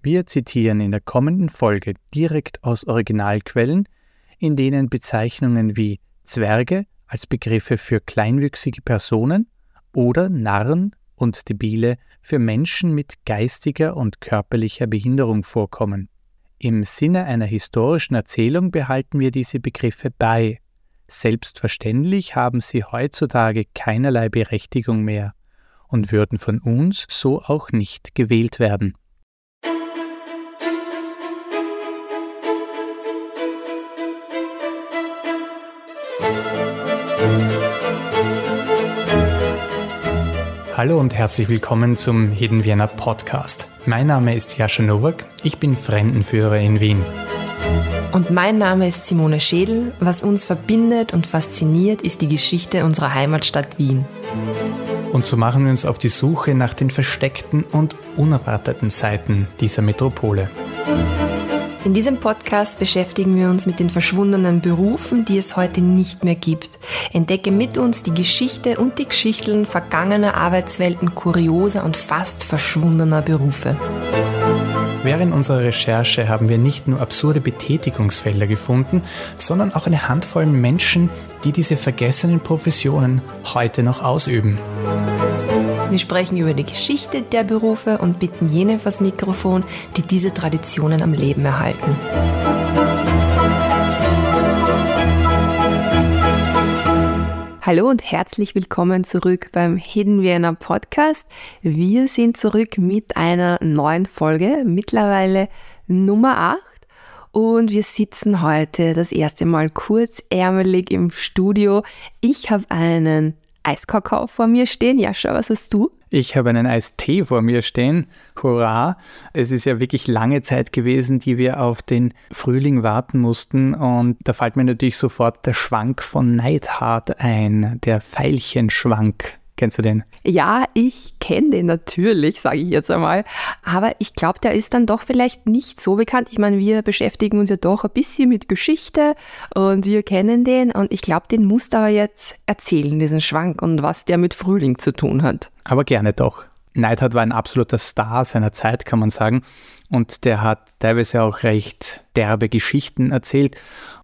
Wir zitieren in der kommenden Folge direkt aus Originalquellen, in denen Bezeichnungen wie Zwerge als Begriffe für kleinwüchsige Personen oder Narren und Debile für Menschen mit geistiger und körperlicher Behinderung vorkommen. Im Sinne einer historischen Erzählung behalten wir diese Begriffe bei. Selbstverständlich haben sie heutzutage keinerlei Berechtigung mehr und würden von uns so auch nicht gewählt werden. Hallo und herzlich willkommen zum Hidden Vienna Podcast. Mein Name ist Jascha Nowak, ich bin Fremdenführer in Wien. Und mein Name ist Simone Schädel. Was uns verbindet und fasziniert, ist die Geschichte unserer Heimatstadt Wien. Und so machen wir uns auf die Suche nach den versteckten und unerwarteten Seiten dieser Metropole. In diesem Podcast beschäftigen wir uns mit den verschwundenen Berufen, die es heute nicht mehr gibt. Entdecke mit uns die Geschichte und die Geschichten vergangener Arbeitswelten kurioser und fast verschwundener Berufe. Während unserer Recherche haben wir nicht nur absurde Betätigungsfelder gefunden, sondern auch eine Handvoll Menschen, die diese vergessenen Professionen heute noch ausüben. Wir sprechen über die Geschichte der Berufe und bitten jene vors Mikrofon, die diese Traditionen am Leben erhalten. Hallo und herzlich willkommen zurück beim Hidden Vienna Podcast. Wir sind zurück mit einer neuen Folge, mittlerweile Nummer 8. Und wir sitzen heute das erste Mal kurzärmelig im Studio. Ich habe einen Eiskakao vor mir stehen. Jascha, was hast du? Ich habe einen Eistee vor mir stehen. Hurra! Es ist ja wirklich lange Zeit gewesen, die wir auf den Frühling warten mussten. Und da fällt mir natürlich sofort der Schwank von Neidhart ein, der Veilchenschwank. Kennst du den? Ja, ich kenne den natürlich, sage ich jetzt einmal. Aber ich glaube, der ist dann doch vielleicht nicht so bekannt. Ich meine, wir beschäftigen uns ja doch ein bisschen mit Geschichte und wir kennen den. Und ich glaube, den musst du aber jetzt erzählen, diesen Schwank und was der mit Frühling zu tun hat. Aber gerne doch. Neidhart war ein absoluter Star seiner Zeit, kann man sagen. Und der hat teilweise auch recht derbe Geschichten erzählt.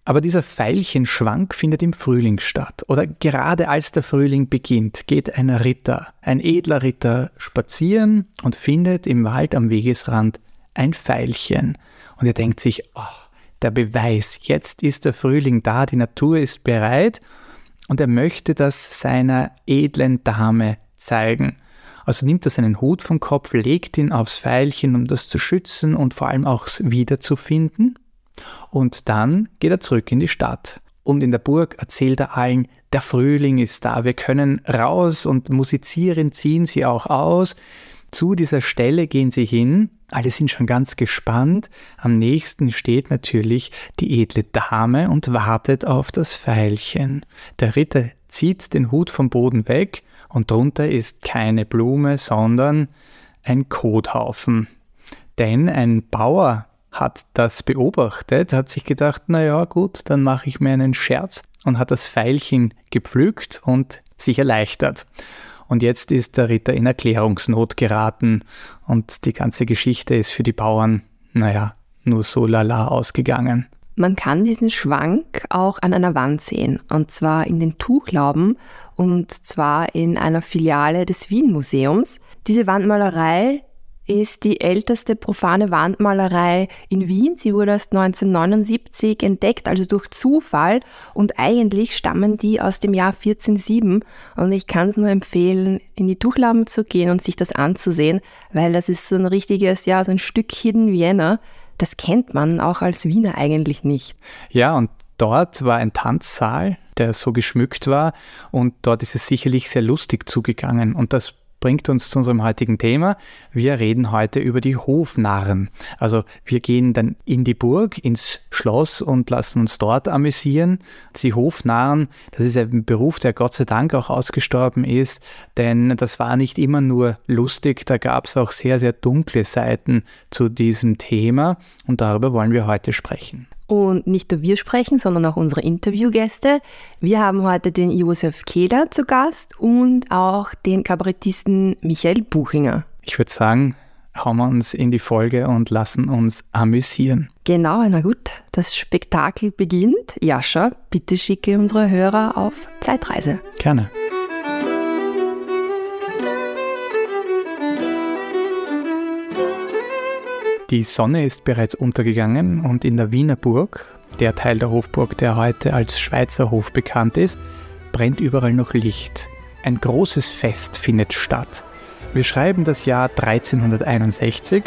Aber dieser Veilchenschwank findet im Frühling statt. Oder gerade als der Frühling beginnt, geht ein Ritter, ein edler Ritter, spazieren und findet im Wald am Wegesrand ein Veilchen. Und er denkt sich, oh, der Beweis, jetzt ist der Frühling da, die Natur ist bereit. Und er möchte das seiner edlen Dame zeigen. Also nimmt er seinen Hut vom Kopf, legt ihn aufs Pfeilchen, um das zu schützen und vor allem auch wiederzufinden. Und dann geht er zurück in die Stadt. Und in der Burg erzählt er allen, der Frühling ist da, wir können raus und musizieren, ziehen sie auch aus. Zu dieser Stelle gehen sie hin, alle sind schon ganz gespannt. Am nächsten steht natürlich die edle Dame und wartet auf das Pfeilchen. Der Ritter zieht den Hut vom Boden weg und drunter ist keine Blume, sondern ein Kothaufen. Denn ein Bauer hat das beobachtet, hat sich gedacht, naja gut, dann mache ich mir einen Scherz und hat das Pfeilchen gepflückt und sich erleichtert. Und jetzt ist der Ritter in Erklärungsnot geraten und die ganze Geschichte ist für die Bauern, naja, nur so lala ausgegangen. Man kann diesen Schwank auch an einer Wand sehen, und zwar in den Tuchlauben und zwar in einer Filiale des Wien Museums. Diese Wandmalerei ist die älteste profane Wandmalerei in Wien. Sie wurde erst 1979 entdeckt, also durch Zufall. Und eigentlich stammen die aus dem Jahr 1407. Und ich kann es nur empfehlen, in die Tuchlauben zu gehen und sich das anzusehen, weil das ist so ein richtiges, ja, so ein Stück Hidden Vienna. Das kennt man auch als Wiener eigentlich nicht. Ja, und dort war ein Tanzsaal, der so geschmückt war. Und dort ist es sicherlich sehr lustig zugegangen. Und das bringt uns zu unserem heutigen Thema. Wir reden heute über die Hofnarren. Also wir gehen dann in die Burg, ins Schloss und lassen uns dort amüsieren. Die Hofnarren, das ist ein Beruf, der Gott sei Dank auch ausgestorben ist, denn das war nicht immer nur lustig, da gab es auch sehr, sehr dunkle Seiten zu diesem Thema und darüber wollen wir heute sprechen. Und nicht nur wir sprechen, sondern auch unsere Interviewgäste. Wir haben heute den Josef Kehler zu Gast und auch den Kabarettisten Michael Buchinger. Ich würde sagen, hauen wir uns in die Folge und lassen uns amüsieren. Genau, na gut, das Spektakel beginnt. Jascha, bitte schicke unsere Hörer auf Zeitreise. Gerne. Die Sonne ist bereits untergegangen und in der Wiener Burg, der Teil der Hofburg, der heute als Schweizer Hof bekannt ist, brennt überall noch Licht. Ein großes Fest findet statt. Wir schreiben das Jahr 1361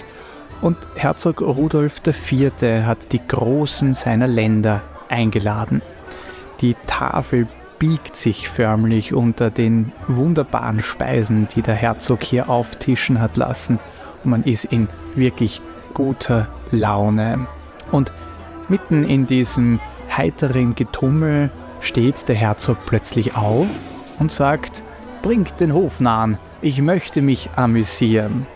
und Herzog Rudolf IV. hat die Großen seiner Länder eingeladen. Die Tafel biegt sich förmlich unter den wunderbaren Speisen, die der Herzog hier auftischen hat lassen. Und man ist in wirklich guter Laune. Und mitten in diesem heiteren Getummel steht der Herzog plötzlich auf und sagt, bringt den Hofnarren, ich möchte mich amüsieren.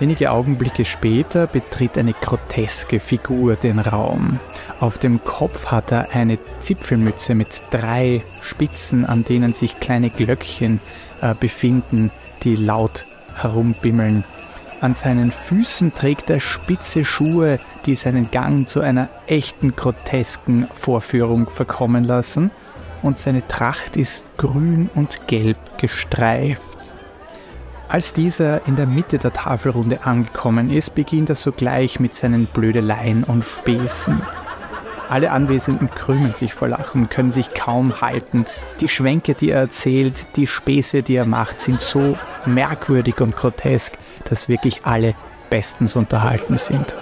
Wenige Augenblicke später betritt eine groteske Figur den Raum. Auf dem Kopf hat er eine Zipfelmütze mit drei Spitzen, an denen sich kleine Glöckchen äh, befinden, die laut herumbimmeln. An seinen Füßen trägt er spitze Schuhe, die seinen Gang zu einer echten grotesken Vorführung verkommen lassen, und seine Tracht ist grün und gelb gestreift. Als dieser in der Mitte der Tafelrunde angekommen ist, beginnt er sogleich mit seinen Blödeleien und Späßen. Alle Anwesenden krümmen sich vor Lachen, können sich kaum halten. Die Schwänke, die er erzählt, die Späße, die er macht, sind so merkwürdig und grotesk, dass wirklich alle bestens unterhalten sind.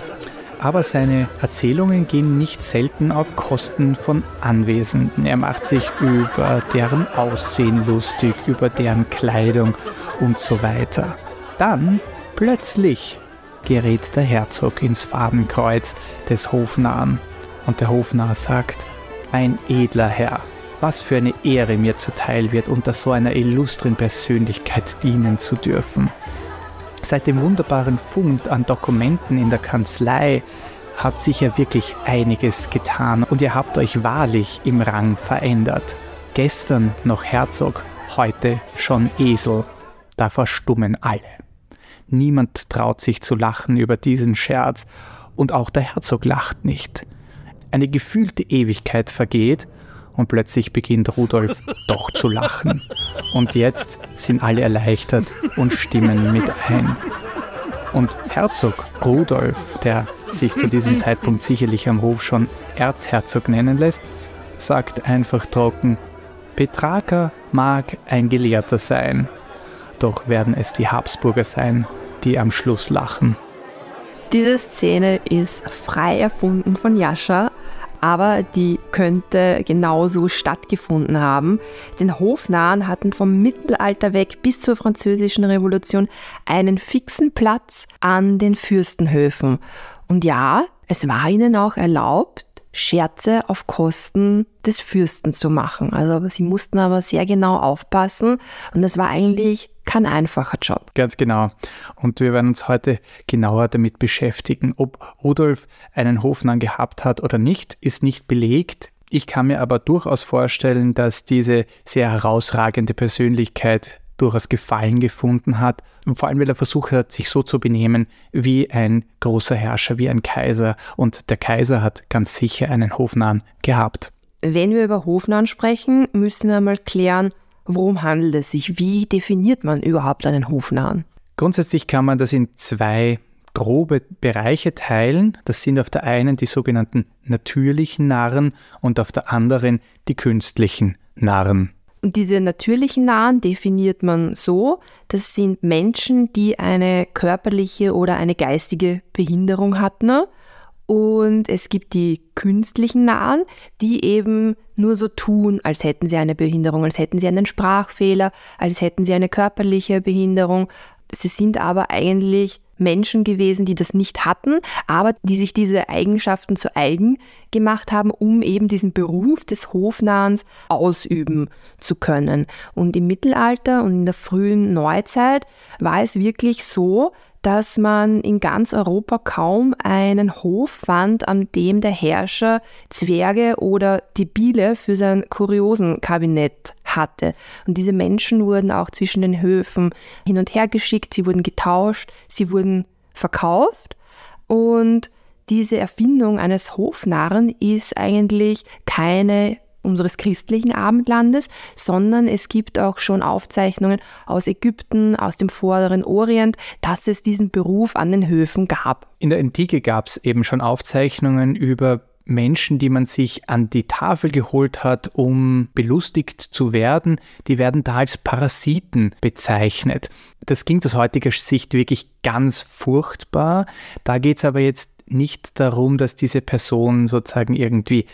Aber seine Erzählungen gehen nicht selten auf Kosten von Anwesenden. Er macht sich über deren Aussehen lustig, über deren Kleidung und so weiter. Dann plötzlich gerät der Herzog ins Fadenkreuz des Hofnarren und der Hofnarr sagt, ein edler Herr, was für eine Ehre mir zuteil wird, unter so einer illustren Persönlichkeit dienen zu dürfen. Seit dem wunderbaren Fund an Dokumenten in der Kanzlei hat sich ja wirklich einiges getan und ihr habt euch wahrlich im Rang verändert. Gestern noch Herzog, heute schon Esel. Da verstummen alle. Niemand traut sich zu lachen über diesen Scherz und auch der Herzog lacht nicht. Eine gefühlte Ewigkeit vergeht und plötzlich beginnt Rudolf doch zu lachen. Und jetzt sind alle erleichtert und stimmen mit ein. Und Herzog Rudolf, der sich zu diesem Zeitpunkt sicherlich am Hof schon Erzherzog nennen lässt, sagt einfach trocken, Petrarca mag ein Gelehrter sein, doch werden es die Habsburger sein, die am Schluss lachen. Diese Szene ist frei erfunden von Jascha, aber die könnte genauso stattgefunden haben. Denn Hofnahen hatten vom Mittelalter weg bis zur Französischen Revolution einen fixen Platz an den Fürstenhöfen. Und ja, es war ihnen auch erlaubt, Scherze auf Kosten des Fürsten zu machen. Also sie mussten aber sehr genau aufpassen und es war eigentlich kein einfacher Job. Ganz genau. Und wir werden uns heute genauer damit beschäftigen. Ob Rudolf einen Hofnarr gehabt hat oder nicht, ist nicht belegt. Ich kann mir aber durchaus vorstellen, dass diese sehr herausragende Persönlichkeit durchaus Gefallen gefunden hat. Und vor allem, weil er versucht hat, sich so zu benehmen wie ein großer Herrscher, wie ein Kaiser. Und der Kaiser hat ganz sicher einen Hofnahen gehabt. Wenn wir über Hofnahen sprechen, müssen wir mal klären, worum handelt es sich? Wie definiert man überhaupt einen Hofnahen? Grundsätzlich kann man das in zwei grobe Bereiche teilen. Das sind auf der einen die sogenannten natürlichen Narren und auf der anderen die künstlichen Narren. Und diese natürlichen Nahen definiert man so, das sind Menschen, die eine körperliche oder eine geistige Behinderung hatten. Und es gibt die künstlichen Nahen, die eben nur so tun, als hätten sie eine Behinderung, als hätten sie einen Sprachfehler, als hätten sie eine körperliche Behinderung. Sie sind aber eigentlich Menschen gewesen, die das nicht hatten, aber die sich diese Eigenschaften zu eigen gemacht haben, um eben diesen Beruf des Hofnahens ausüben zu können. Und im Mittelalter und in der frühen Neuzeit war es wirklich so, dass man in ganz Europa kaum einen Hof fand, an dem der Herrscher Zwerge oder Debile für sein Kuriosenkabinett hatte. Und diese Menschen wurden auch zwischen den Höfen hin und her geschickt, sie wurden getauscht, sie wurden verkauft und diese Erfindung eines Hofnarren ist eigentlich keine unseres christlichen Abendlandes, sondern es gibt auch schon Aufzeichnungen aus Ägypten, aus dem vorderen Orient, dass es diesen Beruf an den Höfen gab. In der Antike gab es eben schon Aufzeichnungen über Menschen, die man sich an die Tafel geholt hat, um belustigt zu werden, die werden da als Parasiten bezeichnet. Das klingt aus heutiger Sicht wirklich ganz furchtbar. Da geht es aber jetzt nicht darum, dass diese Person sozusagen irgendwie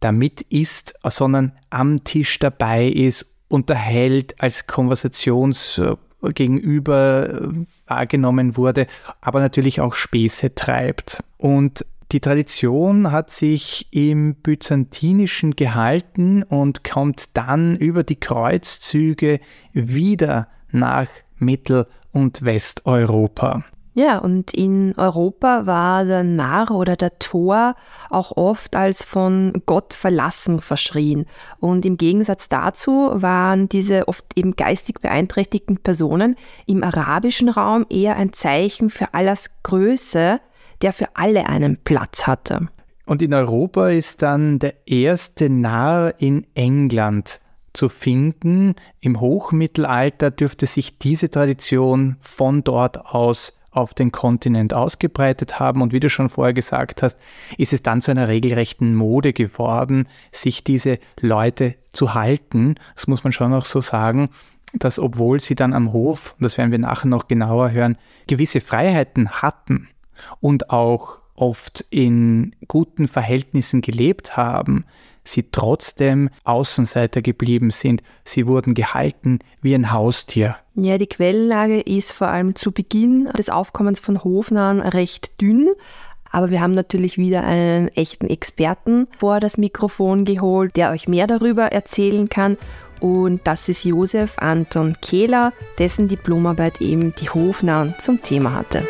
damit isst, sondern am Tisch dabei ist, unterhält, als Konversationsgegenüber äh, wahrgenommen wurde, aber natürlich auch Späße treibt. Und die Tradition hat sich im Byzantinischen gehalten und kommt dann über die Kreuzzüge wieder nach Mittel- und Westeuropa. Ja, und in Europa war der Narr oder der Tor auch oft als von Gott verlassen verschrien. Und im Gegensatz dazu waren diese oft eben geistig beeinträchtigten Personen im arabischen Raum eher ein Zeichen für Allahs Größe, der für alle einen Platz hatte. Und in Europa ist dann der erste Narr in England zu finden. Im Hochmittelalter dürfte sich diese Tradition von dort aus auf den Kontinent ausgebreitet haben. Und wie du schon vorher gesagt hast, ist es dann zu einer regelrechten Mode geworden, sich diese Leute zu halten. Das muss man schon noch so sagen, dass obwohl sie dann am Hof, und das werden wir nachher noch genauer hören, gewisse Freiheiten hatten und auch oft in guten Verhältnissen gelebt haben, sie trotzdem Außenseiter geblieben sind. Sie wurden gehalten wie ein Haustier. Ja, die Quellenlage ist vor allem zu Beginn des Aufkommens von Hofnarren recht dünn. Aber wir haben natürlich wieder einen echten Experten vor das Mikrofon geholt, der euch mehr darüber erzählen kann. Und das ist Josef Anton Kehler, dessen Diplomarbeit eben die Hofnarren zum Thema hatte.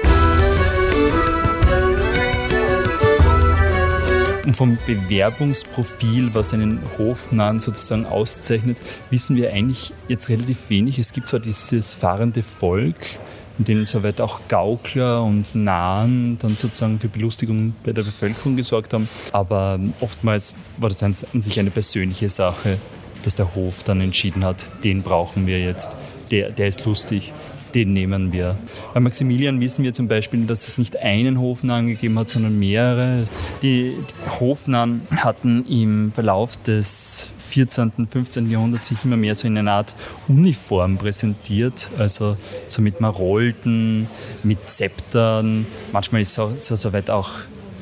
Und vom Bewerbungsprofil, was einen Hofnahen sozusagen auszeichnet, wissen wir eigentlich jetzt relativ wenig. Es gibt zwar dieses fahrende Volk, in dem soweit auch Gaukler und Nahen dann sozusagen für Belustigung bei der Bevölkerung gesorgt haben, aber oftmals war das an sich eine persönliche Sache, dass der Hof dann entschieden hat, den brauchen wir jetzt, der, der ist lustig den nehmen wir. Bei Maximilian wissen wir zum Beispiel, dass es nicht einen Hofnahen gegeben hat, sondern mehrere. Die Hofnahen hatten im Verlauf des 14., und 15. Jahrhunderts sich immer mehr so in einer Art Uniform präsentiert, also so mit Marolden, mit Zeptern. Manchmal ist so, so, so weit auch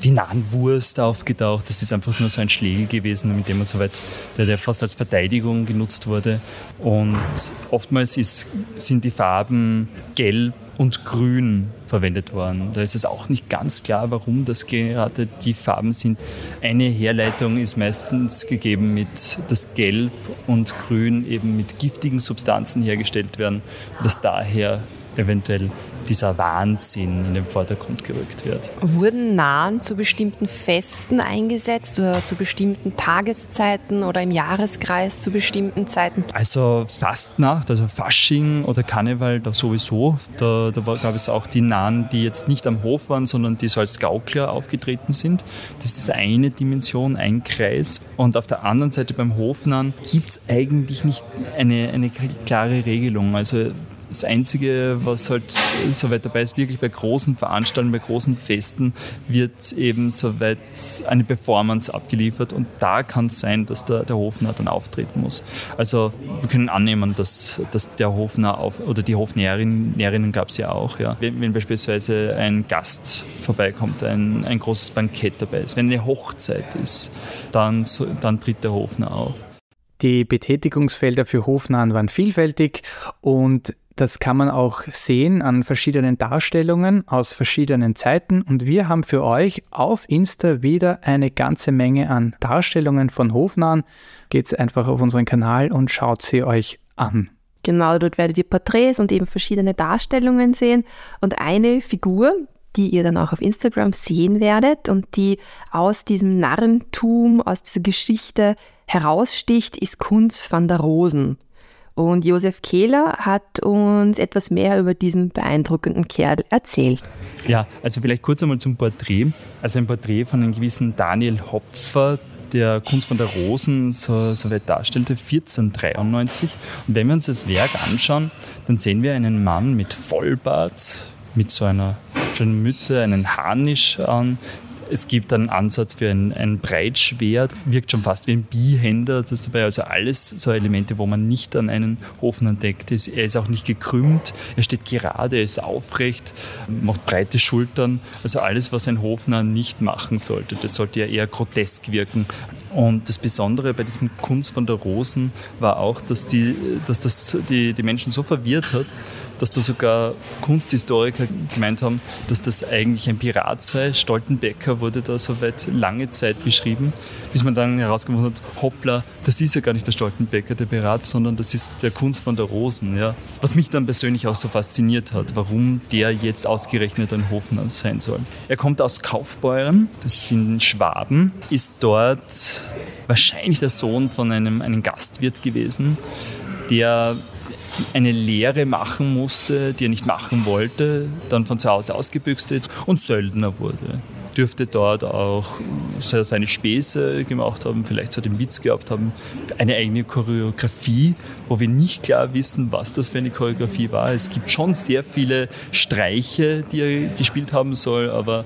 die Nahenwurst aufgetaucht. Das ist einfach nur so ein Schlegel gewesen, mit dem man soweit, der, der fast als Verteidigung genutzt wurde. Und oftmals ist, sind die Farben gelb und grün verwendet worden. Da ist es auch nicht ganz klar, warum das gerade die Farben sind. Eine Herleitung ist meistens gegeben mit, dass Gelb und Grün eben mit giftigen Substanzen hergestellt werden, dass daher eventuell dieser Wahnsinn in den Vordergrund gerückt wird. Wurden Nahen zu bestimmten Festen eingesetzt oder zu bestimmten Tageszeiten oder im Jahreskreis zu bestimmten Zeiten? Also Fastnacht, also Fasching oder Karneval, da sowieso. Da, da gab es auch die Nahen, die jetzt nicht am Hof waren, sondern die so als Gaukler aufgetreten sind. Das ist eine Dimension, ein Kreis. Und auf der anderen Seite beim Hofnahen gibt es eigentlich nicht eine, eine klare Regelung. Also das Einzige, was halt soweit dabei ist, wirklich bei großen Veranstaltungen, bei großen Festen wird eben soweit eine Performance abgeliefert und da kann es sein, dass der, der Hofner dann auftreten muss. Also wir können annehmen, dass, dass der Hofner auf, oder die Hofnäherinnen gab es ja auch. Ja. Wenn, wenn, beispielsweise ein Gast vorbeikommt, ein, ein großes Bankett dabei ist, wenn eine Hochzeit ist, dann, dann tritt der Hofner auf. Die Betätigungsfelder für Hofnahen waren vielfältig und das kann man auch sehen an verschiedenen Darstellungen aus verschiedenen Zeiten und wir haben für euch auf Insta wieder eine ganze Menge an Darstellungen von Hofnahen. Geht einfach auf unseren Kanal und schaut sie euch an. Genau, dort werdet ihr Porträts und eben verschiedene Darstellungen sehen und eine Figur, die ihr dann auch auf Instagram sehen werdet und die aus diesem Narrentum, aus dieser Geschichte heraussticht, ist Kunz van der Rosen. Und Josef Kehler hat uns etwas mehr über diesen beeindruckenden Kerl erzählt. Ja, also vielleicht kurz einmal zum Porträt. Also ein Porträt von einem gewissen Daniel Hopfer, der Kunst von der Rosen so, so weit darstellte, 1493. Und wenn wir uns das Werk anschauen, dann sehen wir einen Mann mit Vollbart, mit so einer schönen Mütze, einen Harnisch an, es gibt einen Ansatz für ein, ein Breitschwert, wirkt schon fast wie ein Bihänder. Das ist dabei also alles so Elemente, wo man nicht an einen Ofen entdeckt. Er ist auch nicht gekrümmt, er steht gerade, er ist aufrecht, macht breite Schultern. Also alles, was ein Hofner nicht machen sollte. Das sollte ja eher grotesk wirken. Und das Besondere bei diesen Kunst von der Rosen war auch, dass, die, dass das die, die Menschen so verwirrt hat, dass da sogar Kunsthistoriker gemeint haben, dass das eigentlich ein Pirat sei. Stoltenbecker wurde da soweit lange Zeit beschrieben, bis man dann herausgefunden hat, hoppla, das ist ja gar nicht der Stoltenbecker, der Pirat, sondern das ist der Kunst von der Rosen. Ja. Was mich dann persönlich auch so fasziniert hat, warum der jetzt ausgerechnet ein Hofmann sein soll. Er kommt aus Kaufbeuren, das sind Schwaben, ist dort wahrscheinlich der Sohn von einem, einem Gastwirt gewesen, der eine Lehre machen musste, die er nicht machen wollte, dann von zu Hause ausgebüxt ist und Söldner wurde dürfte dort auch seine Späße gemacht haben, vielleicht so den Witz gehabt haben, eine eigene Choreografie, wo wir nicht klar wissen, was das für eine Choreografie war. Es gibt schon sehr viele Streiche, die er gespielt haben soll, aber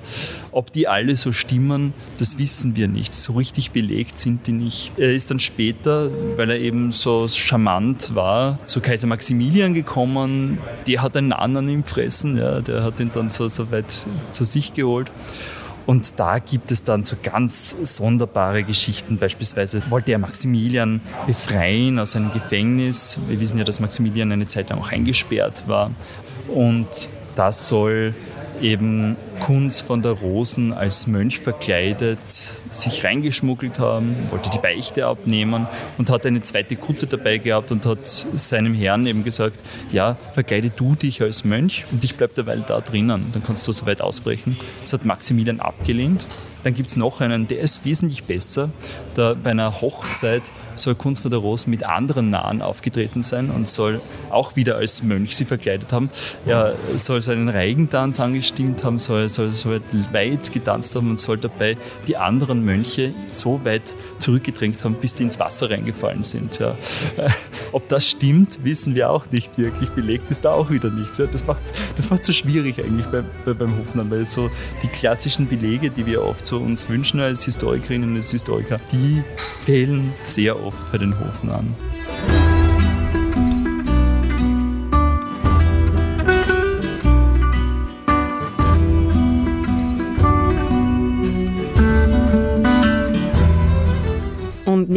ob die alle so stimmen, das wissen wir nicht. So richtig belegt sind die nicht. Er ist dann später, weil er eben so charmant war, zu Kaiser Maximilian gekommen. Der hat einen anderen im Fressen, ja, der hat ihn dann so, so weit zu sich geholt. Und da gibt es dann so ganz sonderbare Geschichten. Beispielsweise wollte er Maximilian befreien aus einem Gefängnis. Wir wissen ja, dass Maximilian eine Zeit lang auch eingesperrt war. Und das soll eben Kunz von der Rosen als Mönch verkleidet sich reingeschmuggelt haben, wollte die Beichte abnehmen und hat eine zweite Kutte dabei gehabt und hat seinem Herrn eben gesagt, ja, verkleide du dich als Mönch und ich bleibe derweil da drinnen, dann kannst du so weit ausbrechen. Das hat Maximilian abgelehnt. Dann gibt es noch einen, der ist wesentlich besser. Da bei einer Hochzeit soll von der Rosen mit anderen Nahen aufgetreten sein und soll auch wieder als Mönch sie verkleidet haben. Er soll seinen Reigentanz angestimmt haben, soll, soll, soll weit getanzt haben und soll dabei die anderen Mönche so weit zurückgedrängt haben, bis die ins Wasser reingefallen sind. Ja. Ob das stimmt, wissen wir auch nicht wirklich. Belegt ist da auch wieder nichts. Ja. Das macht das macht so schwierig eigentlich bei, bei, beim Hofmann, weil so die klassischen Belege, die wir oft so uns wünschen als Historikerinnen und Historiker, die fehlen sehr oft bei den Hofnamen.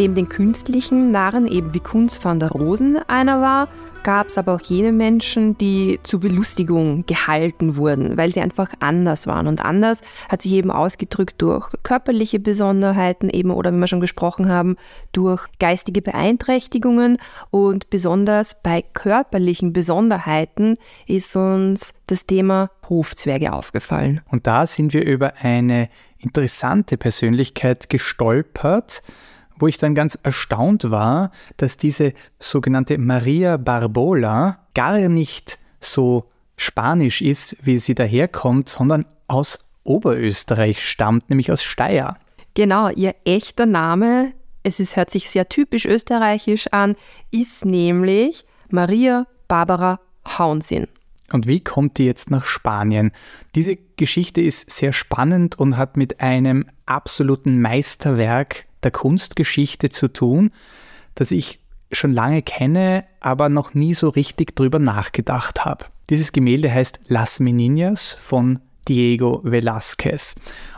Neben den künstlichen Narren, eben wie Kunz van der Rosen einer war, gab es aber auch jene Menschen, die zur Belustigung gehalten wurden, weil sie einfach anders waren. Und anders hat sich eben ausgedrückt durch körperliche Besonderheiten eben oder wie wir schon gesprochen haben, durch geistige Beeinträchtigungen. Und besonders bei körperlichen Besonderheiten ist uns das Thema Hofzwerge aufgefallen. Und da sind wir über eine interessante Persönlichkeit gestolpert, wo ich dann ganz erstaunt war, dass diese sogenannte Maria Barbola gar nicht so spanisch ist, wie sie daherkommt, sondern aus Oberösterreich stammt, nämlich aus Steyr. Genau, ihr echter Name, es ist, hört sich sehr typisch österreichisch an, ist nämlich Maria Barbara Haunsinn. Und wie kommt die jetzt nach Spanien? Diese Geschichte ist sehr spannend und hat mit einem absoluten Meisterwerk der Kunstgeschichte zu tun, das ich schon lange kenne, aber noch nie so richtig drüber nachgedacht habe. Dieses Gemälde heißt Las Meninas von Diego Velázquez.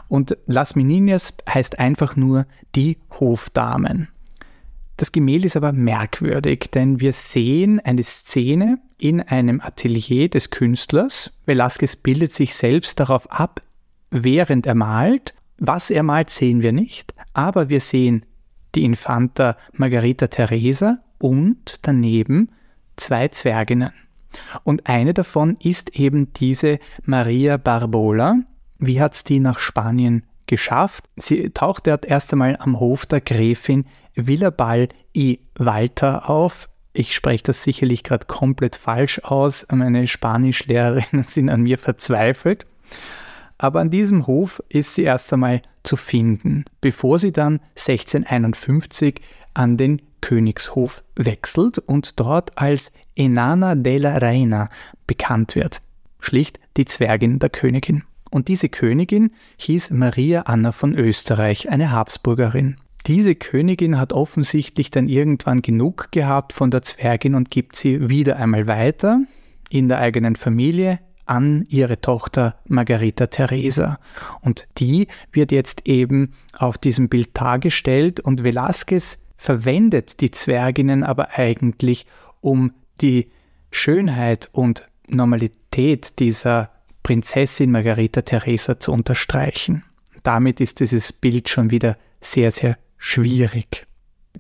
Und Las Meninas heißt einfach nur die Hofdamen. Das Gemälde ist aber merkwürdig, denn wir sehen eine Szene in einem Atelier des Künstlers. Velázquez bildet sich selbst darauf ab, während er malt. Was er malt, sehen wir nicht, aber wir sehen die Infanta Margarita Teresa und daneben zwei Zwerginnen. Und eine davon ist eben diese Maria Barbola. Wie hat es die nach Spanien geschafft? Sie tauchte dort erst einmal am Hof der Gräfin Villabal y Walter auf. Ich spreche das sicherlich gerade komplett falsch aus. Meine Spanischlehrerinnen sind an mir verzweifelt. Aber an diesem Hof ist sie erst einmal zu finden, bevor sie dann 1651 an den Königshof wechselt und dort als Enana della Reina bekannt wird. Schlicht die Zwergin der Königin. Und diese Königin hieß Maria Anna von Österreich, eine Habsburgerin. Diese Königin hat offensichtlich dann irgendwann genug gehabt von der Zwergin und gibt sie wieder einmal weiter in der eigenen Familie an ihre Tochter Margarita Teresa. Und die wird jetzt eben auf diesem Bild dargestellt und Velázquez verwendet die Zwerginnen aber eigentlich, um die Schönheit und Normalität dieser Prinzessin Margarita Teresa zu unterstreichen. Damit ist dieses Bild schon wieder sehr, sehr schwierig.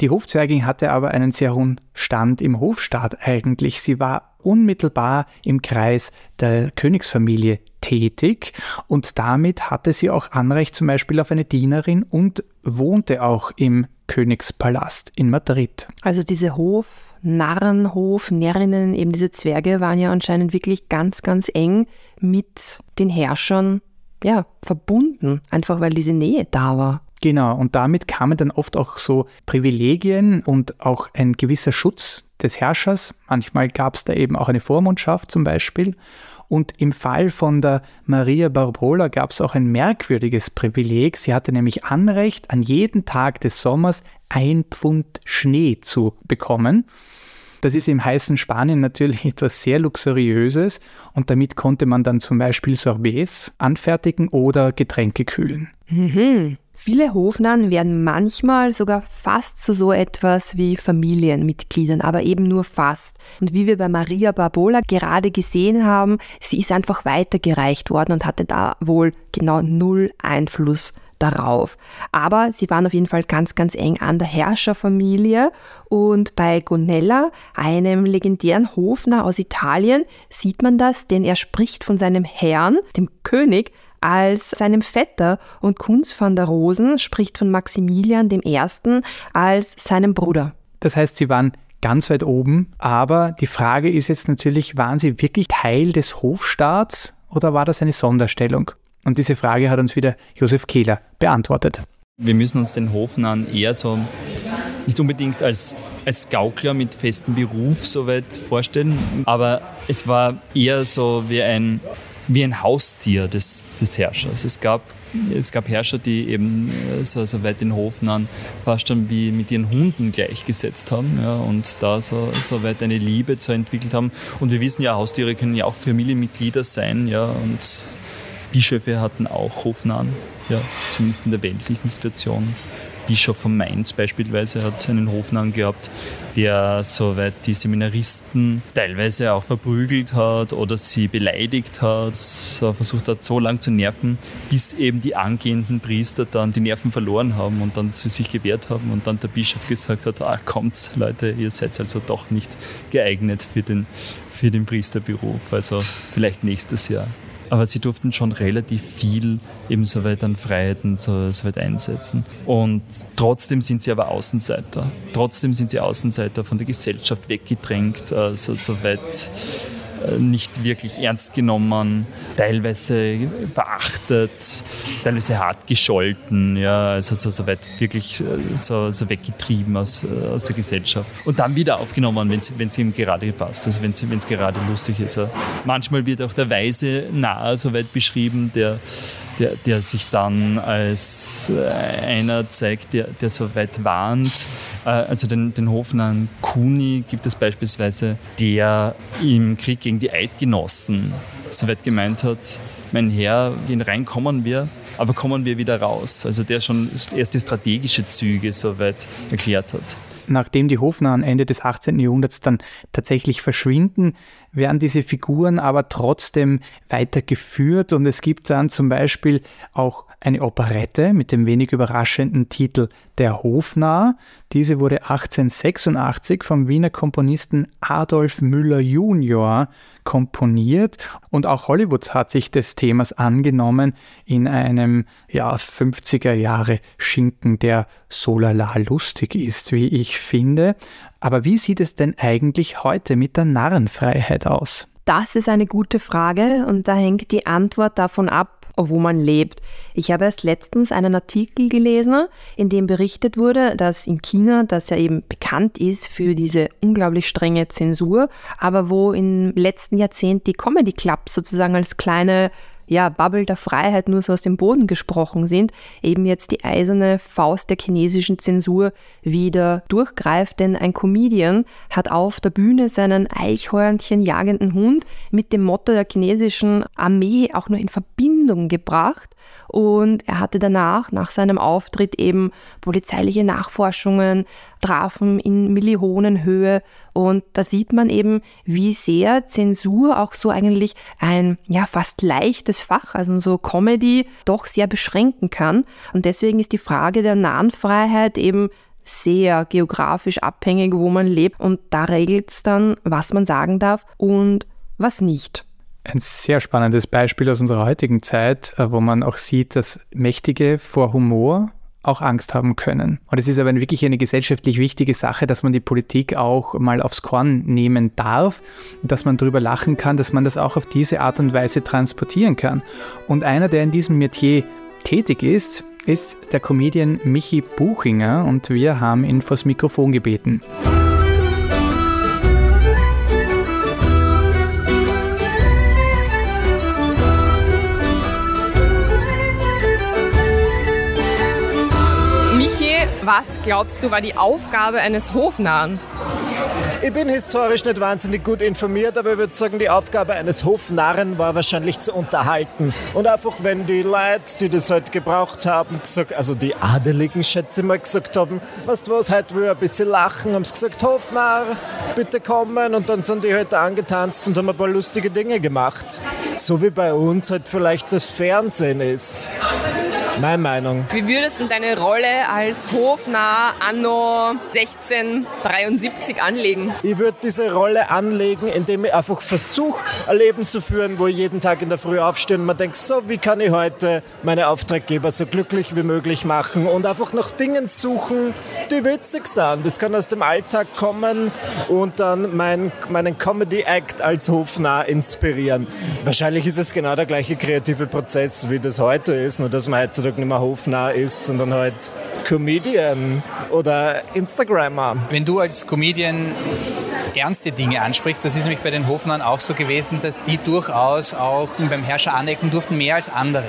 Die Hofzwergin hatte aber einen sehr hohen Stand im Hofstaat eigentlich. Sie war unmittelbar im Kreis der Königsfamilie tätig und damit hatte sie auch Anrecht zum Beispiel auf eine Dienerin und wohnte auch im Königspalast in Madrid. Also diese Hof, Narrenhof, Närrinnen, eben diese Zwerge waren ja anscheinend wirklich ganz, ganz eng mit den Herrschern ja, verbunden, einfach weil diese Nähe da war. Genau, und damit kamen dann oft auch so Privilegien und auch ein gewisser Schutz des Herrschers. Manchmal gab es da eben auch eine Vormundschaft zum Beispiel. Und im Fall von der Maria Barbola gab es auch ein merkwürdiges Privileg. Sie hatte nämlich Anrecht, an jedem Tag des Sommers ein Pfund Schnee zu bekommen. Das ist im heißen Spanien natürlich etwas sehr Luxuriöses und damit konnte man dann zum Beispiel Sorbets anfertigen oder Getränke kühlen. Mhm. Viele Hofnahen werden manchmal sogar fast zu so etwas wie Familienmitgliedern, aber eben nur fast. Und wie wir bei Maria Barbola gerade gesehen haben, sie ist einfach weitergereicht worden und hatte da wohl genau null Einfluss darauf. Aber sie waren auf jeden Fall ganz, ganz eng an der Herrscherfamilie. Und bei Gonella, einem legendären Hofner aus Italien, sieht man das, denn er spricht von seinem Herrn, dem König, als seinem Vetter und Kunz van der Rosen spricht von Maximilian I. als seinem Bruder. Das heißt, sie waren ganz weit oben, aber die Frage ist jetzt natürlich, waren sie wirklich Teil des Hofstaats oder war das eine Sonderstellung? Und diese Frage hat uns wieder Josef Kehler beantwortet. Wir müssen uns den Hofnarren eher so nicht unbedingt als, als Gaukler mit festem Beruf soweit vorstellen, aber es war eher so wie ein wie ein Haustier des, des Herrschers. Es gab, es gab Herrscher, die eben äh, so, so weit den Hof an fast schon wie mit ihren Hunden gleichgesetzt haben ja, und da so, so weit eine Liebe zu entwickelt haben. Und wir wissen ja, Haustiere können ja auch Familienmitglieder sein ja, und Bischöfe hatten auch Hofnahen, ja, zumindest in der weltlichen Situation. Bischof von Mainz beispielsweise hat einen Hofnamen gehabt, der soweit die Seminaristen teilweise auch verprügelt hat oder sie beleidigt hat, versucht hat, so lange zu nerven, bis eben die angehenden Priester dann die Nerven verloren haben und dann zu sich gewehrt haben und dann der Bischof gesagt hat, ah, kommt Leute, ihr seid also doch nicht geeignet für den, für den Priesterberuf, also vielleicht nächstes Jahr aber sie durften schon relativ viel eben soweit an Freiheiten so, so weit einsetzen. Und trotzdem sind sie aber Außenseiter. Trotzdem sind sie Außenseiter von der Gesellschaft weggedrängt, soweit äh, nicht wirklich ernst genommen, teilweise verachtet, teilweise hart gescholten, ja, also so, so weit wirklich äh, so, so weggetrieben aus, äh, aus der Gesellschaft. Und dann wieder aufgenommen, wenn es ihm gerade passt, also wenn es gerade lustig ist. Manchmal wird auch der Weise nahe so weit beschrieben, der der, der sich dann als äh, einer zeigt, der, der so weit warnt. Äh, also den, den Hofnamen Kuni gibt es beispielsweise, der im Krieg gegen die Eidgenossen so weit gemeint hat, mein Herr, in rein kommen wir, aber kommen wir wieder raus. Also der schon erste strategische Züge so weit erklärt hat nachdem die Hofnahen Ende des 18. Jahrhunderts dann tatsächlich verschwinden, werden diese Figuren aber trotzdem weitergeführt und es gibt dann zum Beispiel auch eine Operette mit dem wenig überraschenden Titel der Hofnarr. Diese wurde 1886 vom Wiener Komponisten Adolf Müller junior komponiert und auch Hollywood hat sich des Themas angenommen in einem ja, 50er Jahre Schinken, der so lala lustig ist, wie ich finde. Aber wie sieht es denn eigentlich heute mit der Narrenfreiheit aus? Das ist eine gute Frage und da hängt die Antwort davon ab, wo man lebt. Ich habe erst letztens einen Artikel gelesen, in dem berichtet wurde, dass in China, das ja eben bekannt ist für diese unglaublich strenge Zensur, aber wo im letzten Jahrzehnt die Comedy Clubs sozusagen als kleine ja, Bubble der Freiheit nur so aus dem Boden gesprochen sind, eben jetzt die eiserne Faust der chinesischen Zensur wieder durchgreift, denn ein Comedian hat auf der Bühne seinen Eichhörnchen jagenden Hund mit dem Motto der chinesischen Armee auch nur in Verbindung gebracht und er hatte danach, nach seinem Auftritt eben polizeiliche Nachforschungen, trafen in Millionenhöhe und da sieht man eben, wie sehr Zensur auch so eigentlich ein ja fast leichtes Fach, also so Comedy, doch sehr beschränken kann. Und deswegen ist die Frage der Nahenfreiheit eben sehr geografisch abhängig, wo man lebt. Und da regelt es dann, was man sagen darf und was nicht ein sehr spannendes Beispiel aus unserer heutigen Zeit, äh, wo man auch sieht, dass Mächtige vor Humor auch Angst haben können. Und es ist aber wirklich eine gesellschaftlich wichtige Sache, dass man die Politik auch mal aufs Korn nehmen darf, dass man darüber lachen kann, dass man das auch auf diese Art und Weise transportieren kann. Und einer, der in diesem Metier tätig ist, ist der Comedian Michi Buchinger und wir haben ihn vors Mikrofon gebeten. Was glaubst du, war die Aufgabe eines Hofnarren? Ich bin historisch nicht wahnsinnig gut informiert, aber ich würde sagen, die Aufgabe eines Hofnarren war wahrscheinlich zu unterhalten. Und einfach, wenn die Leute, die das halt gebraucht haben, gesagt, also die Adeligen, schätze ich mal, gesagt haben, weißt du was, heute will ich ein bisschen lachen, haben sie gesagt, Hofnarr, bitte kommen. Und dann sind die halt angetanzt und haben ein paar lustige Dinge gemacht. So wie bei uns halt vielleicht das Fernsehen ist. Meine Meinung. Wie würdest du deine Rolle als Hofnarr anno 1673 anlegen? Ich würde diese Rolle anlegen, indem ich einfach versuche, ein Leben zu führen, wo ich jeden Tag in der Früh aufstehe und man denkt, so, wie kann ich heute meine Auftraggeber so glücklich wie möglich machen und einfach nach Dingen suchen, die witzig sind. Das kann aus dem Alltag kommen und dann mein, meinen Comedy-Act als Hofnarr inspirieren. Wahrscheinlich ist es genau der gleiche kreative Prozess, wie das heute ist, nur dass man heutzutage heutzutage nicht mehr hofnah ist, sondern halt Comedian oder Instagrammer. Wenn du als Comedian ernste Dinge ansprichst. Das ist nämlich bei den Hofnern auch so gewesen, dass die durchaus auch beim Herrscher anecken durften, mehr als andere.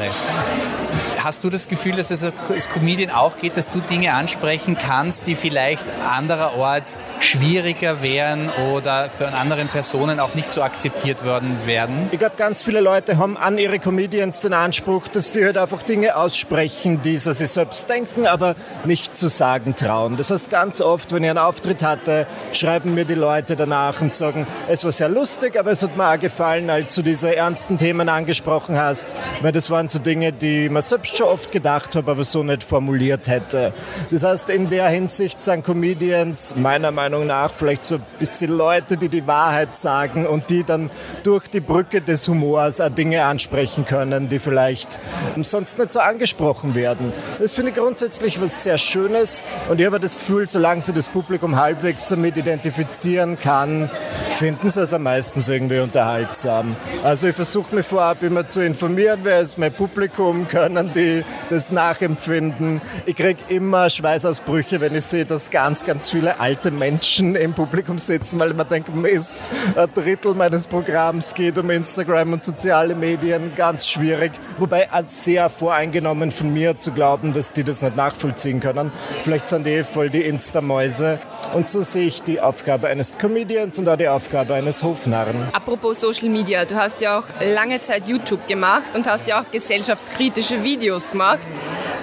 Hast du das Gefühl, dass es als Comedian auch geht, dass du Dinge ansprechen kannst, die vielleicht andererorts schwieriger wären oder von anderen Personen auch nicht so akzeptiert worden werden? Ich glaube, ganz viele Leute haben an ihre Comedians den Anspruch, dass sie halt einfach Dinge aussprechen, die sie sich selbst denken, aber nicht zu sagen trauen. Das heißt, ganz oft, wenn ich einen Auftritt hatte, schreiben mir die Leute danach und sagen, es war sehr lustig, aber es hat mir auch gefallen, als du diese ernsten Themen angesprochen hast, weil das waren so Dinge, die man selbst schon oft gedacht habe, aber so nicht formuliert hätte. Das heißt, in der Hinsicht sind Comedians meiner Meinung nach vielleicht so ein bisschen Leute, die die Wahrheit sagen und die dann durch die Brücke des Humors auch Dinge ansprechen können, die vielleicht sonst nicht so angesprochen werden. Das finde ich grundsätzlich was sehr Schönes und ich habe das Gefühl, solange sie das Publikum halbwegs damit identifizieren kann, finden sie es am meisten irgendwie unterhaltsam. Also ich versuche mich vorab immer zu informieren, wer ist mein Publikum, können die das nachempfinden. Ich kriege immer Schweißausbrüche, wenn ich sehe, dass ganz, ganz viele alte Menschen im Publikum sitzen, weil mir denke, Mist, ein Drittel meines Programms geht um Instagram und soziale Medien, ganz schwierig. Wobei sehr voreingenommen von mir zu glauben, dass die das nicht nachvollziehen können. Vielleicht sind die voll die Insta-Mäuse. Und so sehe ich die Aufgabe eines Comedians und auch die Aufgabe eines Hofnarren. Apropos Social Media, du hast ja auch lange Zeit YouTube gemacht und hast ja auch gesellschaftskritische Videos gemacht.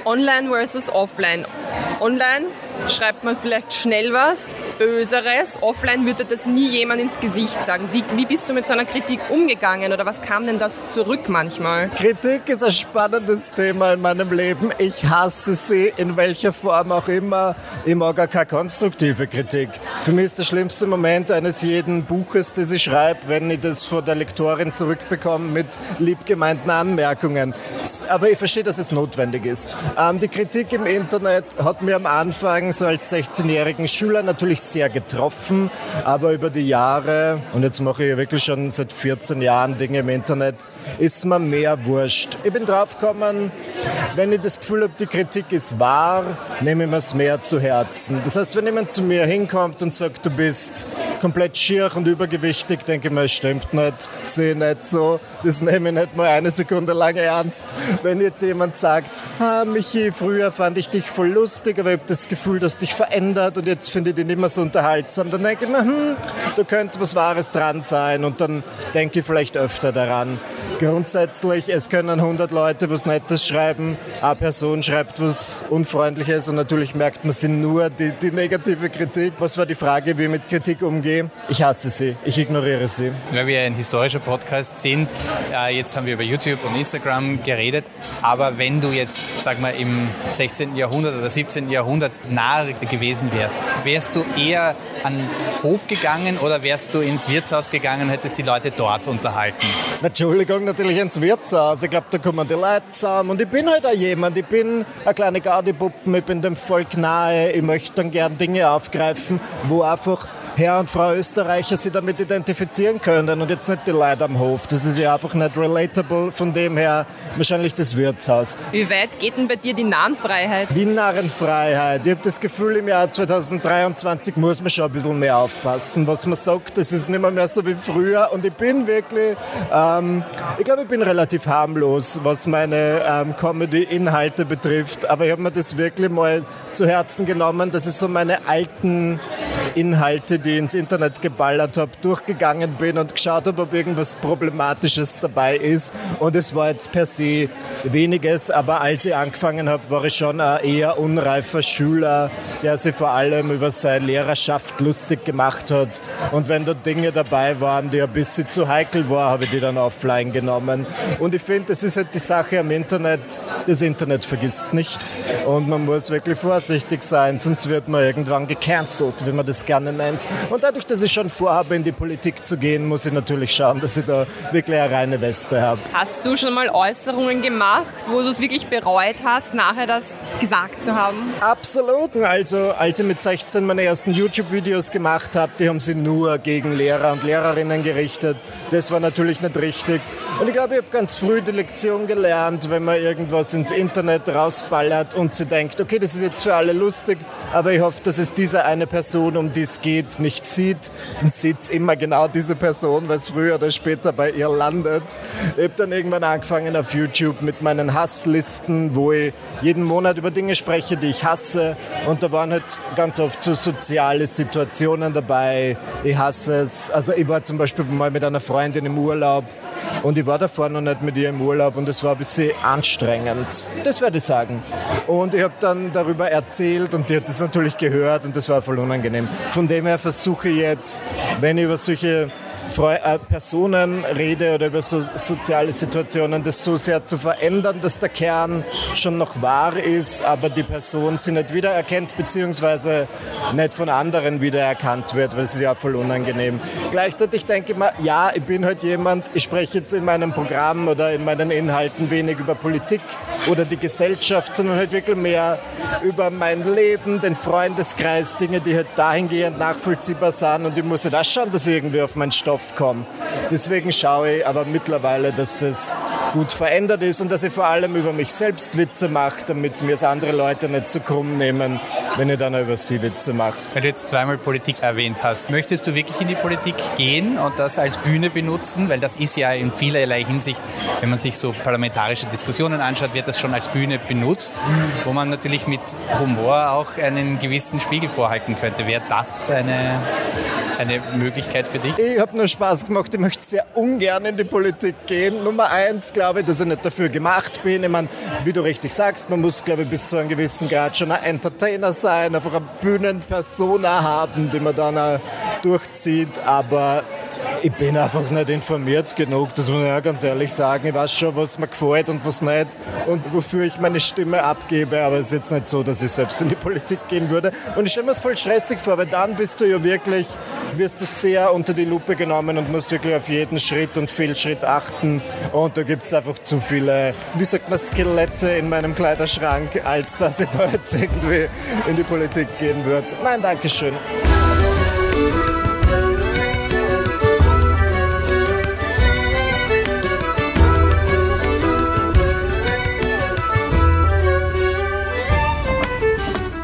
Online versus offline. Online schreibt man vielleicht schnell was, Böseres. Offline würde das nie jemand ins Gesicht sagen. Wie, wie bist du mit so einer Kritik umgegangen oder was kam denn das zurück manchmal? Kritik ist ein spannendes Thema in meinem Leben. Ich hasse sie in welcher Form auch immer. Ich mag auch keine konstruktive Kritik. Für mich ist der schlimmste Moment eines jeden Buches, das ich schreibe, wenn ich das von der Lektorin zurückbekomme mit liebgemeinten Anmerkungen. Aber ich verstehe, dass es notwendig ist. Ähm, die Kritik im Internet hat mir am Anfang so als 16-jährigen Schüler natürlich sehr getroffen, aber über die Jahre, und jetzt mache ich ja wirklich schon seit 14 Jahren Dinge im Internet, ist mir mehr wurscht. Ich bin draufgekommen, wenn ich das Gefühl habe, die Kritik ist wahr, nehme ich mir es mehr zu Herzen. Das heißt, wenn jemand zu mir hinkommt und sagt, du bist komplett schier und übergewichtig, denke ich mir, es stimmt nicht, sehe nicht so, das nehme ich nicht mal eine Sekunde lang ernst. Wenn jetzt jemand sagt, ah, Michi, früher fand ich dich voll lustig, aber ich habe das Gefühl, dass dich verändert und jetzt finde ich dich nicht mehr so unterhaltsam, dann denke ich mir, hm, da könnte was Wahres dran sein und dann denke ich vielleicht öfter daran. Grundsätzlich, es können 100 Leute was Nettes schreiben, eine Person schreibt was Unfreundliches und natürlich merkt man sie nur die, die negative Kritik. Was war die Frage, wie ich mit Kritik umgehe? Ich hasse sie, ich ignoriere sie. Weil wir ein historischer Podcast sind, äh, jetzt haben wir über YouTube und Instagram geredet, aber wenn du jetzt, sag mal, im 16. Jahrhundert oder 17. Jahrhundert nahe gewesen wärst, wärst du eher an den Hof gegangen oder wärst du ins Wirtshaus gegangen und hättest die Leute dort unterhalten? Entschuldigung, natürlich ins Wirtshaus. Ich glaube, da kommen die Leute zusammen. Und ich bin halt auch jemand. Ich bin eine kleine Gaudi-Puppen, ich bin dem Volk nahe. Ich möchte dann gern Dinge aufgreifen, wo einfach Herr und Frau Österreicher sich damit identifizieren können und jetzt nicht die Leute am Hof. Das ist ja einfach nicht relatable, von dem her wahrscheinlich das Wirtshaus. Wie weit geht denn bei dir die Narrenfreiheit? Die Narrenfreiheit. Ich habe das Gefühl, im Jahr 2023 muss man schon ein bisschen mehr aufpassen, was man sagt. Das ist nicht mehr, mehr so wie früher und ich bin wirklich, ähm, ich glaube, ich bin relativ harmlos, was meine ähm, Comedy-Inhalte betrifft, aber ich habe mir das wirklich mal zu Herzen genommen, dass ich so meine alten Inhalte, die ich ins Internet geballert habe, durchgegangen bin und geschaut habe, ob irgendwas Problematisches dabei ist. Und es war jetzt per se weniges, aber als ich angefangen habe, war ich schon ein eher unreifer Schüler, der sich vor allem über seine Lehrerschaft lustig gemacht hat. Und wenn da Dinge dabei waren, die ein bisschen zu heikel waren, habe ich die dann offline genommen. Und ich finde, das ist halt die Sache am Internet, das Internet vergisst nicht. Und man muss wirklich vorsichtig sein, sonst wird man irgendwann gecancelt, wie man das gerne nennt. Und dadurch, dass ich schon vorhabe, in die Politik zu gehen, muss ich natürlich schauen, dass ich da wirklich eine reine Weste habe. Hast du schon mal Äußerungen gemacht, wo du es wirklich bereut hast, nachher das gesagt zu haben? Absolut. Also als ich mit 16 meine ersten YouTube-Videos gemacht habe, die haben sie nur gegen Lehrer und Lehrerinnen gerichtet. Das war natürlich nicht richtig. Und ich glaube, ich habe ganz früh die Lektion gelernt, wenn man irgendwas ins Internet rausballert und sie denkt, okay, das ist jetzt für alle lustig, aber ich hoffe, dass es diese eine Person, um die es geht, nicht sieht, dann sieht immer genau diese Person, weil es früher oder später bei ihr landet. Ich habe dann irgendwann angefangen auf YouTube mit meinen Hasslisten, wo ich jeden Monat über Dinge spreche, die ich hasse. Und da waren halt ganz oft so soziale Situationen dabei. Ich hasse es. Also ich war zum Beispiel mal mit einer Freundin im Urlaub und ich war davor noch nicht mit ihr im Urlaub und es war ein bisschen anstrengend. Das werde ich sagen. Und ich habe dann darüber erzählt und die hat das natürlich gehört und das war voll unangenehm. Von dem her versuche ich jetzt, wenn ich über solche Personen rede oder über so soziale Situationen, das so sehr zu verändern, dass der Kern schon noch wahr ist, aber die Person sie nicht wiedererkennt, beziehungsweise nicht von anderen wiedererkannt wird, weil es ist ja voll unangenehm. Gleichzeitig denke ich mir, ja, ich bin halt jemand, ich spreche jetzt in meinem Programm oder in meinen Inhalten wenig über Politik oder die Gesellschaft, sondern halt wirklich mehr über mein Leben, den Freundeskreis, Dinge, die halt dahingehend nachvollziehbar sind und ich muss halt auch schauen, dass ich irgendwie auf meinen Stoff komme. Deswegen schaue ich aber mittlerweile, dass das gut verändert ist und dass ich vor allem über mich selbst Witze mache, damit mir es andere Leute nicht zu krumm nehmen, wenn ich dann über sie Witze mache. Weil du jetzt zweimal Politik erwähnt hast, möchtest du wirklich in die Politik gehen und das als Bühne benutzen? Weil das ist ja in vielerlei Hinsicht, wenn man sich so parlamentarische Diskussionen anschaut, wird das schon als Bühne benutzt, wo man natürlich mit Humor auch einen gewissen Spiegel vorhalten könnte. Wäre das eine, eine Möglichkeit für dich? Ich habe nur Spaß gemacht, ich möchte sehr ungern in die Politik gehen. Nummer eins, glaube ich, dass ich nicht dafür gemacht bin. Ich meine, wie du richtig sagst, man muss, glaube ich, bis zu einem gewissen Grad schon ein Entertainer sein, einfach eine Bühnenpersona haben, die man dann auch durchzieht. Aber ich bin einfach nicht informiert genug, das muss ich ja ganz ehrlich sagen. Ich weiß schon, was mir gefällt und was nicht und wofür ich meine Stimme abgebe, aber es ist jetzt nicht so, dass ich selbst in die Politik gehen würde. Und ich stelle mir es voll stressig vor, weil dann bist du ja wirklich, wirst du sehr unter die Lupe genommen und musst wirklich auf jeden Schritt und Fehlschritt achten. Und da gibt es einfach zu viele, wie sagt man, Skelette in meinem Kleiderschrank, als dass ich da jetzt irgendwie in die Politik gehen würde. Nein, danke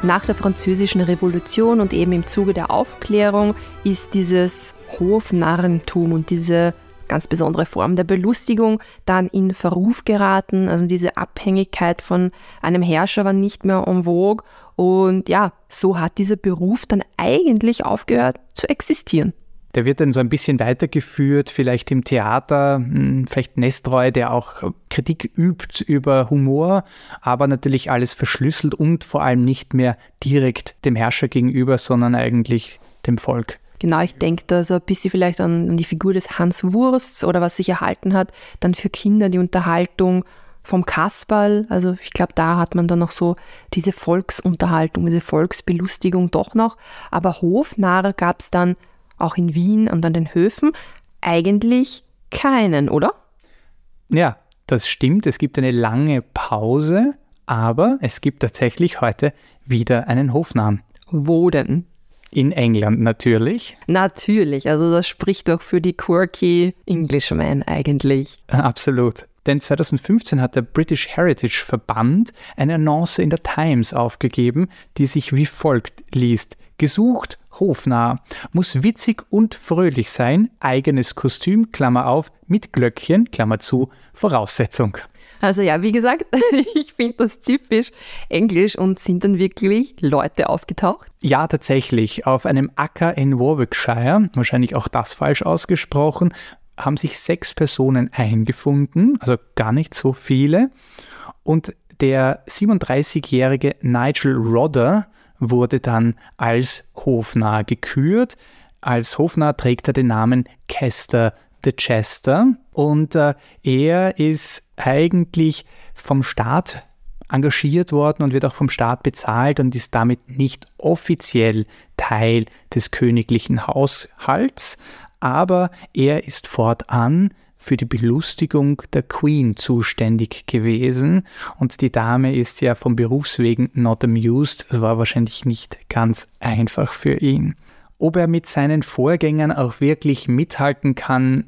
Nach der Französischen Revolution und eben im Zuge der Aufklärung ist dieses Hofnarrentum und diese ganz besondere Form der Belustigung dann in Verruf geraten. Also diese Abhängigkeit von einem Herrscher war nicht mehr en vogue. Und ja, so hat dieser Beruf dann eigentlich aufgehört zu existieren. Der wird dann so ein bisschen weitergeführt, vielleicht im Theater, hm, vielleicht Nestreu, der auch Kritik übt über Humor, aber natürlich alles verschlüsselt und vor allem nicht mehr direkt dem Herrscher gegenüber, sondern eigentlich dem Volk. Genau, ich denke da so ein bisschen vielleicht an, die Figur des Hans Wursts oder was sich erhalten hat, dann für Kinder die Unterhaltung vom Kasperl. Also ich glaube, da hat man dann noch so diese Volksunterhaltung, diese Volksbelustigung doch noch. Aber Hofnarr gab es dann auch in Wien und an den Höfen, eigentlich keinen, oder? Ja, das stimmt. Es gibt eine lange Pause, aber es gibt tatsächlich heute wieder einen Hofnamen. Wo denn? In England natürlich. Natürlich, also das spricht doch für die quirky Englishman eigentlich. Absolut. Denn 2015 hat der British Heritage Verband eine Annonce in der Times aufgegeben, die sich wie folgt liest. Gesucht hofnah, muss witzig und fröhlich sein, eigenes Kostüm, Klammer auf, mit Glöckchen, Klammer zu, Voraussetzung. Also ja, wie gesagt, ich finde das typisch englisch und sind dann wirklich Leute aufgetaucht? Ja, tatsächlich. Auf einem Acker in Warwickshire, wahrscheinlich auch das falsch ausgesprochen, haben sich sechs Personen eingefunden, also gar nicht so viele. Und der 37-jährige Nigel Rodder wurde dann als Hofnarr gekürt. Als Hofnarr trägt er den Namen Kester the Chester und äh, er ist eigentlich vom Staat engagiert worden und wird auch vom Staat bezahlt und ist damit nicht offiziell Teil des königlichen Haushalts, aber er ist fortan für die Belustigung der Queen zuständig gewesen und die Dame ist ja vom Berufswegen not amused. Es war wahrscheinlich nicht ganz einfach für ihn. Ob er mit seinen Vorgängern auch wirklich mithalten kann,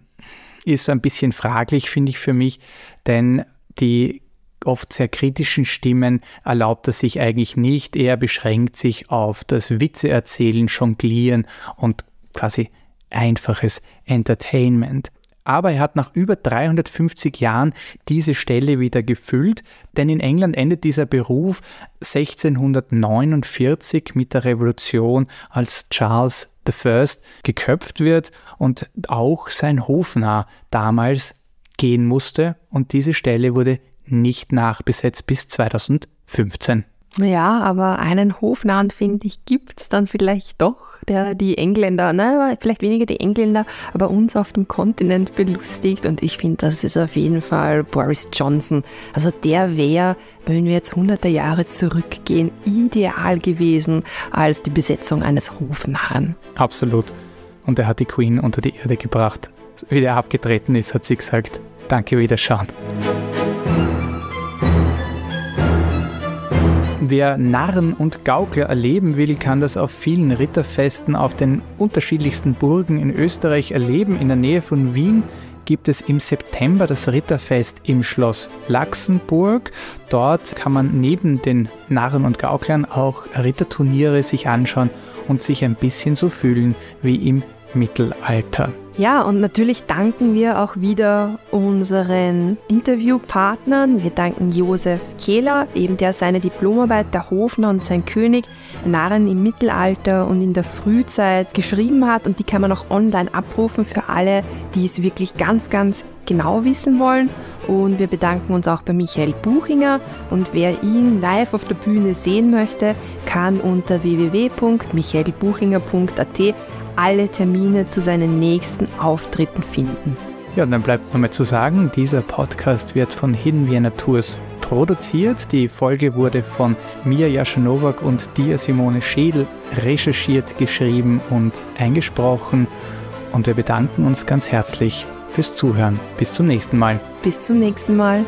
ist ein bisschen fraglich, finde ich für mich, denn die oft sehr kritischen Stimmen erlaubt er sich eigentlich nicht. Er beschränkt sich auf das Witzeerzählen, Jonglieren und quasi einfaches Entertainment aber er hat nach über 350 Jahren diese Stelle wieder gefüllt, denn in England endet dieser Beruf 1649 mit der Revolution, als Charles I. geköpft wird und auch sein Hofnarr damals gehen musste und diese Stelle wurde nicht nachbesetzt bis 2015. Ja, aber einen Hofnahen, finde ich, gibt es dann vielleicht doch, der die Engländer, naja, vielleicht weniger die Engländer, aber uns auf dem Kontinent belustigt. Und ich finde, das ist auf jeden Fall Boris Johnson. Also der wäre, wenn wir jetzt hunderte Jahre zurückgehen, ideal gewesen als die Besetzung eines Hofnarren. Absolut. Und er hat die Queen unter die Erde gebracht. Wie der abgetreten ist, hat sie gesagt, danke, Wiederschauen. Wer Narren und Gaukler erleben will, kann das auf vielen Ritterfesten auf den unterschiedlichsten Burgen in Österreich erleben. In der Nähe von Wien gibt es im September das Ritterfest im Schloss Laxenburg. Dort kann man neben den Narren und Gauklern auch Ritterturniere sich anschauen und sich ein bisschen so fühlen wie im Mittelalter. Ja, und natürlich danken wir auch wieder unseren Interviewpartnern. Wir danken Josef Kehler, eben der seine Diplomarbeit Der Hofner und sein König, Narren im Mittelalter und in der Frühzeit geschrieben hat. Und die kann man auch online abrufen für alle, die es wirklich ganz, ganz genau wissen wollen. Und wir bedanken uns auch bei Michael Buchinger. Und wer ihn live auf der Bühne sehen möchte, kann unter www.michaelbuchinger.at alle Termine zu seinen nächsten Auftritten finden. Ja, und dann bleibt nur mehr zu sagen, dieser Podcast wird von Hidden Vienna Tours produziert. Die Folge wurde von Mia Jaschanowak und dir Simone Schädel recherchiert, geschrieben und eingesprochen. Und wir bedanken uns ganz herzlich fürs Zuhören. Bis zum nächsten Mal. Bis zum nächsten Mal.